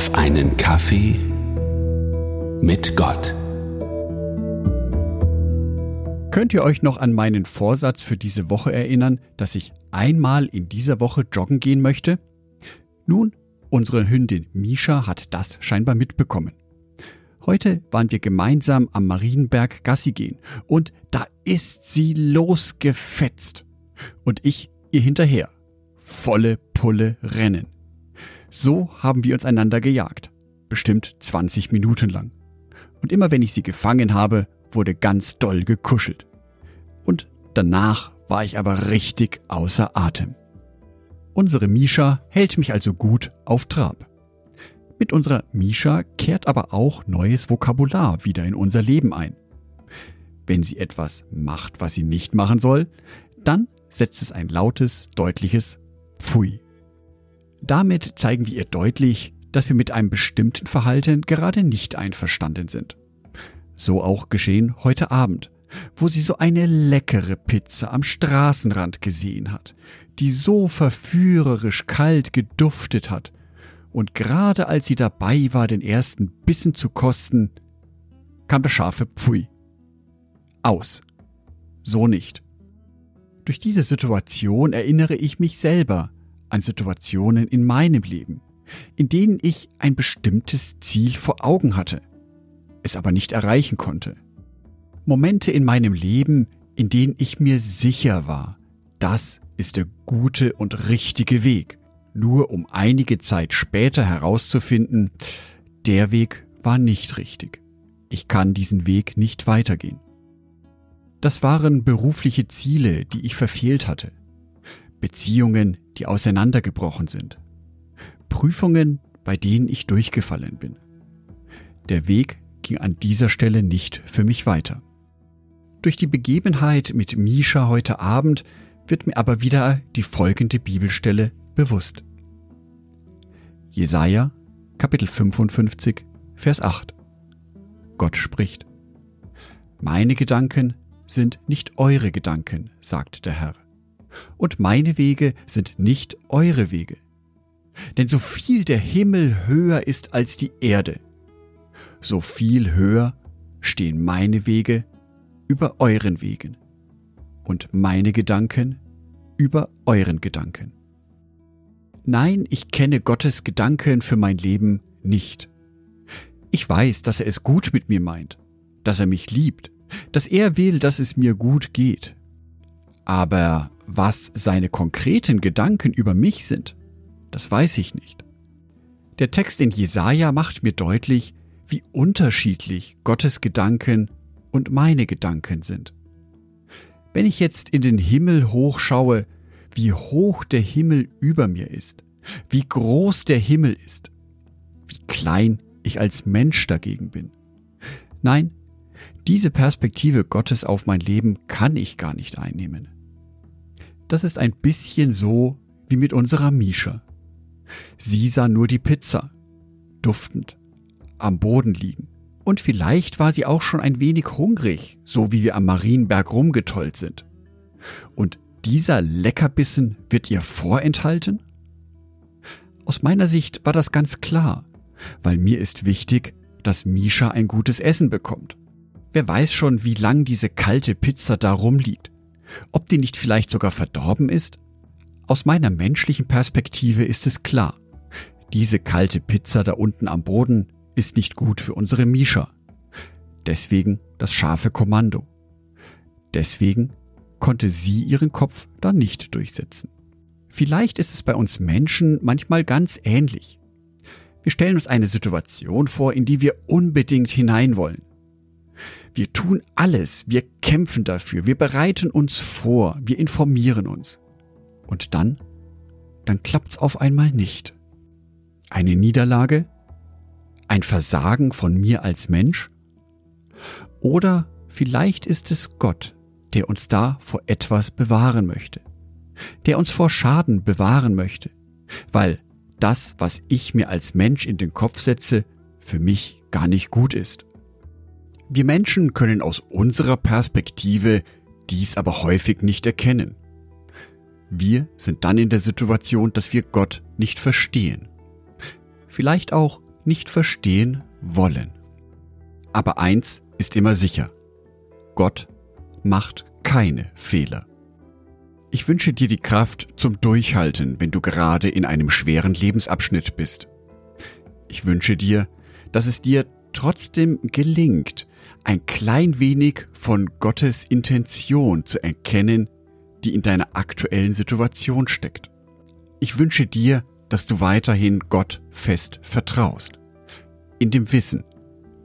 auf einen Kaffee mit Gott. Könnt ihr euch noch an meinen Vorsatz für diese Woche erinnern, dass ich einmal in dieser Woche joggen gehen möchte? Nun, unsere Hündin Misha hat das scheinbar mitbekommen. Heute waren wir gemeinsam am Marienberg Gassi gehen und da ist sie losgefetzt. Und ich ihr hinterher. Volle Pulle rennen. So haben wir uns einander gejagt. Bestimmt 20 Minuten lang. Und immer wenn ich sie gefangen habe, wurde ganz doll gekuschelt. Und danach war ich aber richtig außer Atem. Unsere Misha hält mich also gut auf Trab. Mit unserer Misha kehrt aber auch neues Vokabular wieder in unser Leben ein. Wenn sie etwas macht, was sie nicht machen soll, dann setzt es ein lautes, deutliches Pfui. Damit zeigen wir ihr deutlich, dass wir mit einem bestimmten Verhalten gerade nicht einverstanden sind. So auch geschehen heute Abend, wo sie so eine leckere Pizza am Straßenrand gesehen hat, die so verführerisch kalt geduftet hat, und gerade als sie dabei war, den ersten Bissen zu kosten, kam das scharfe Pfui. Aus. So nicht. Durch diese Situation erinnere ich mich selber an Situationen in meinem Leben, in denen ich ein bestimmtes Ziel vor Augen hatte, es aber nicht erreichen konnte. Momente in meinem Leben, in denen ich mir sicher war, das ist der gute und richtige Weg, nur um einige Zeit später herauszufinden, der Weg war nicht richtig. Ich kann diesen Weg nicht weitergehen. Das waren berufliche Ziele, die ich verfehlt hatte. Beziehungen, die auseinandergebrochen sind. Prüfungen, bei denen ich durchgefallen bin. Der Weg ging an dieser Stelle nicht für mich weiter. Durch die Begebenheit mit Misha heute Abend wird mir aber wieder die folgende Bibelstelle bewusst. Jesaja, Kapitel 55, Vers 8. Gott spricht. Meine Gedanken sind nicht eure Gedanken, sagt der Herr und meine Wege sind nicht eure Wege. Denn so viel der Himmel höher ist als die Erde, so viel höher stehen meine Wege über euren Wegen und meine Gedanken über euren Gedanken. Nein, ich kenne Gottes Gedanken für mein Leben nicht. Ich weiß, dass er es gut mit mir meint, dass er mich liebt, dass er will, dass es mir gut geht. Aber was seine konkreten Gedanken über mich sind, das weiß ich nicht. Der Text in Jesaja macht mir deutlich, wie unterschiedlich Gottes Gedanken und meine Gedanken sind. Wenn ich jetzt in den Himmel hochschaue, wie hoch der Himmel über mir ist, wie groß der Himmel ist, wie klein ich als Mensch dagegen bin. Nein, diese Perspektive Gottes auf mein Leben kann ich gar nicht einnehmen. Das ist ein bisschen so wie mit unserer Misha. Sie sah nur die Pizza, duftend, am Boden liegen. Und vielleicht war sie auch schon ein wenig hungrig, so wie wir am Marienberg rumgetollt sind. Und dieser Leckerbissen wird ihr vorenthalten? Aus meiner Sicht war das ganz klar, weil mir ist wichtig, dass Misha ein gutes Essen bekommt. Wer weiß schon, wie lang diese kalte Pizza da rumliegt ob die nicht vielleicht sogar verdorben ist? Aus meiner menschlichen Perspektive ist es klar. Diese kalte Pizza da unten am Boden ist nicht gut für unsere Misha. Deswegen das scharfe Kommando. Deswegen konnte sie ihren Kopf da nicht durchsetzen. Vielleicht ist es bei uns Menschen manchmal ganz ähnlich. Wir stellen uns eine Situation vor, in die wir unbedingt hinein wollen. Wir tun alles, wir kämpfen dafür, wir bereiten uns vor, wir informieren uns. Und dann, dann klappt's auf einmal nicht. Eine Niederlage? Ein Versagen von mir als Mensch? Oder vielleicht ist es Gott, der uns da vor etwas bewahren möchte, der uns vor Schaden bewahren möchte, weil das, was ich mir als Mensch in den Kopf setze, für mich gar nicht gut ist. Wir Menschen können aus unserer Perspektive dies aber häufig nicht erkennen. Wir sind dann in der Situation, dass wir Gott nicht verstehen. Vielleicht auch, nicht verstehen wollen. Aber eins ist immer sicher. Gott macht keine Fehler. Ich wünsche dir die Kraft zum Durchhalten, wenn du gerade in einem schweren Lebensabschnitt bist. Ich wünsche dir, dass es dir trotzdem gelingt, ein klein wenig von Gottes Intention zu erkennen, die in deiner aktuellen Situation steckt. Ich wünsche dir, dass du weiterhin Gott fest vertraust. In dem Wissen,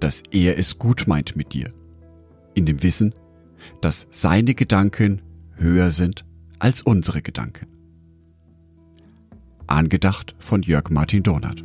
dass er es gut meint mit dir. In dem Wissen, dass seine Gedanken höher sind als unsere Gedanken. Angedacht von Jörg Martin Donat.